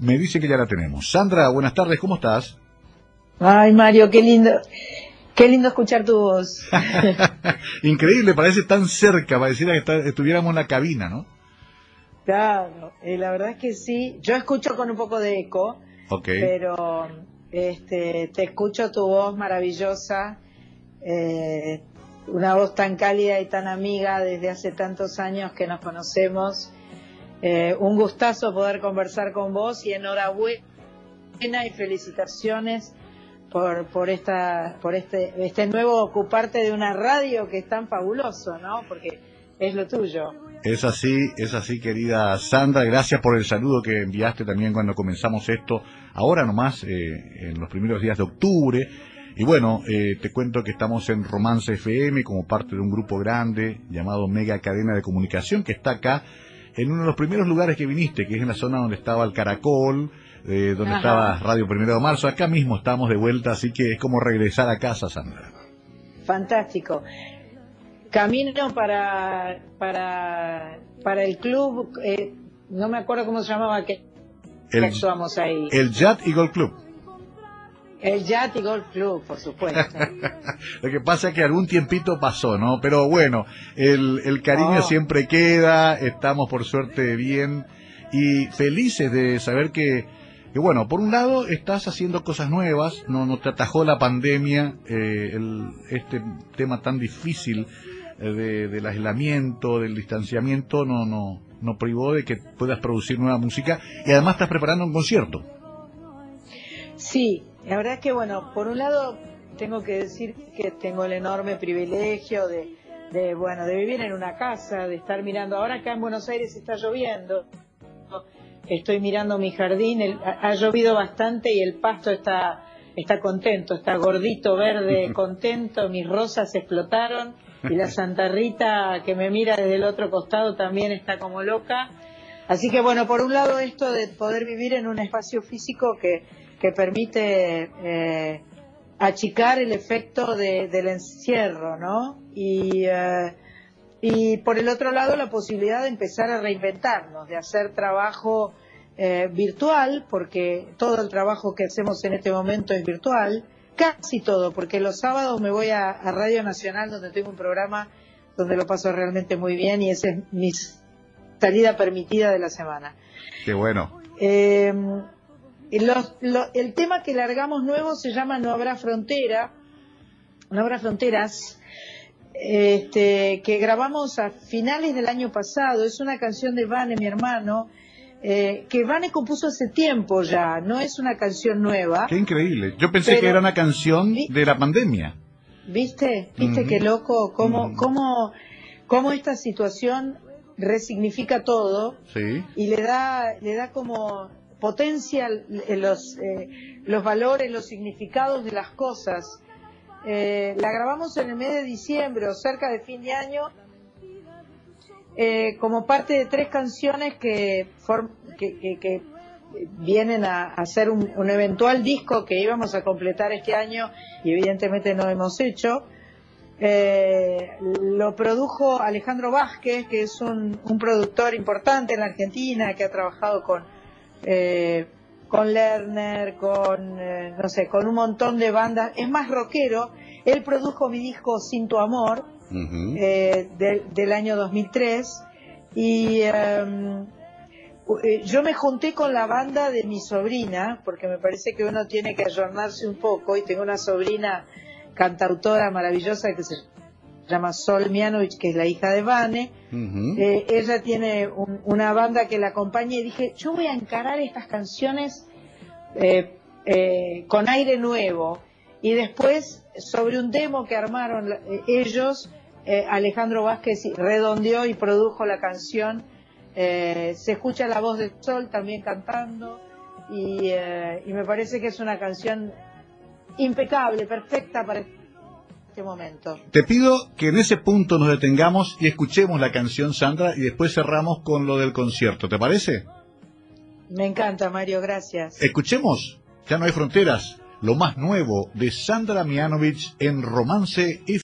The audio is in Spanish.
Me dice que ya la tenemos. Sandra, buenas tardes, ¿cómo estás? Ay, Mario, qué lindo. Qué lindo escuchar tu voz. Increíble, parece tan cerca, pareciera que estuviéramos en la cabina, ¿no? Claro, eh, la verdad es que sí. Yo escucho con un poco de eco, pero este, te escucho tu voz maravillosa, eh, una voz tan cálida y tan amiga desde hace tantos años que nos conocemos. Eh, un gustazo poder conversar con vos y enhorabuena y felicitaciones por, por, esta, por este, este nuevo ocuparte de una radio que es tan fabuloso, ¿no? Porque es lo tuyo. Es así, es así, querida Sandra. Gracias por el saludo que enviaste también cuando comenzamos esto, ahora nomás, eh, en los primeros días de octubre. Y bueno, eh, te cuento que estamos en Romance FM como parte de un grupo grande llamado Mega Cadena de Comunicación que está acá en uno de los primeros lugares que viniste, que es en la zona donde estaba el Caracol, eh, donde estaba Radio Primero de Marzo. Acá mismo estamos de vuelta, así que es como regresar a casa, Sandra. Fantástico. Camino para, para, para el club, eh, no me acuerdo cómo se llamaba, que el, actuamos ahí. El Yacht Eagle Club. El Yacht Golf Club, por supuesto. Lo que pasa es que algún tiempito pasó, ¿no? Pero bueno, el, el cariño oh. siempre queda, estamos por suerte bien y felices de saber que, que, bueno, por un lado estás haciendo cosas nuevas, no, no te atajó la pandemia, eh, el, este tema tan difícil eh, del aislamiento, del distanciamiento, no, no, no privó de que puedas producir nueva música y además estás preparando un concierto. Sí, la verdad es que, bueno, por un lado tengo que decir que tengo el enorme privilegio de, de, bueno, de vivir en una casa, de estar mirando. Ahora acá en Buenos Aires está lloviendo. Estoy mirando mi jardín, ha llovido bastante y el pasto está, está contento, está gordito, verde, contento. Mis rosas explotaron y la Santa Rita que me mira desde el otro costado también está como loca. Así que bueno, por un lado esto de poder vivir en un espacio físico que, que permite eh, achicar el efecto del encierro, ¿no? Y, eh, y por el otro lado la posibilidad de empezar a reinventarnos, de hacer trabajo eh, virtual, porque todo el trabajo que hacemos en este momento es virtual, casi todo, porque los sábados me voy a, Radio Nacional donde tengo un programa donde lo paso realmente muy bien y esa es mi salida permitida de la semana. Qué bueno. Eh, el tema que largamos nuevo se llama No habrá frontera, No habrá fronteras, este, que grabamos a finales del año pasado. Es una canción de Vane, mi hermano, eh, que Vane compuso hace tiempo ya, no es una canción nueva. Qué increíble. Yo pensé que era una canción de la pandemia. ¿Viste? ¿Viste qué loco? ¿Cómo, cómo, cómo esta situación resignifica todo sí. y le da, le da como potencia los, eh, los valores, los significados de las cosas. Eh, la grabamos en el mes de diciembre o cerca de fin de año eh, como parte de tres canciones que, que, vienen a, hacer un, eventual disco que íbamos a completar este año y evidentemente no hemos hecho. lo produjo Alejandro Vázquez, que es un, un productor importante en la Argentina, que ha trabajado con eh, con Lerner, con, eh, no sé, con un montón de bandas. Es más rockero. Él produjo mi disco Sin tu Amor, eh, del año 2003. Y em, yo me junté con la banda de mi sobrina, porque me parece que uno tiene que ayornarse un poco. Y tengo una sobrina cantautora maravillosa que se llama Sol Mianovich, que es la hija de Vane. Eh, ella tiene una banda que la acompaña y dije, yo voy a encarar estas canciones eh, eh, con aire nuevo. Y después, sobre un demo que armaron ellos, Alejandro Vázquez redondeó y produjo la canción. se escucha la voz de Sol también cantando. Y, y me parece que es una canción impecable, perfecta para este momento. Te pido que en ese punto nos detengamos y escuchemos la canción Sandra y después cerramos con lo del concierto, ¿te parece? Me encanta, Mario, gracias. Escuchemos, ya no hay fronteras, lo más nuevo de Sandra Mianovich en Romance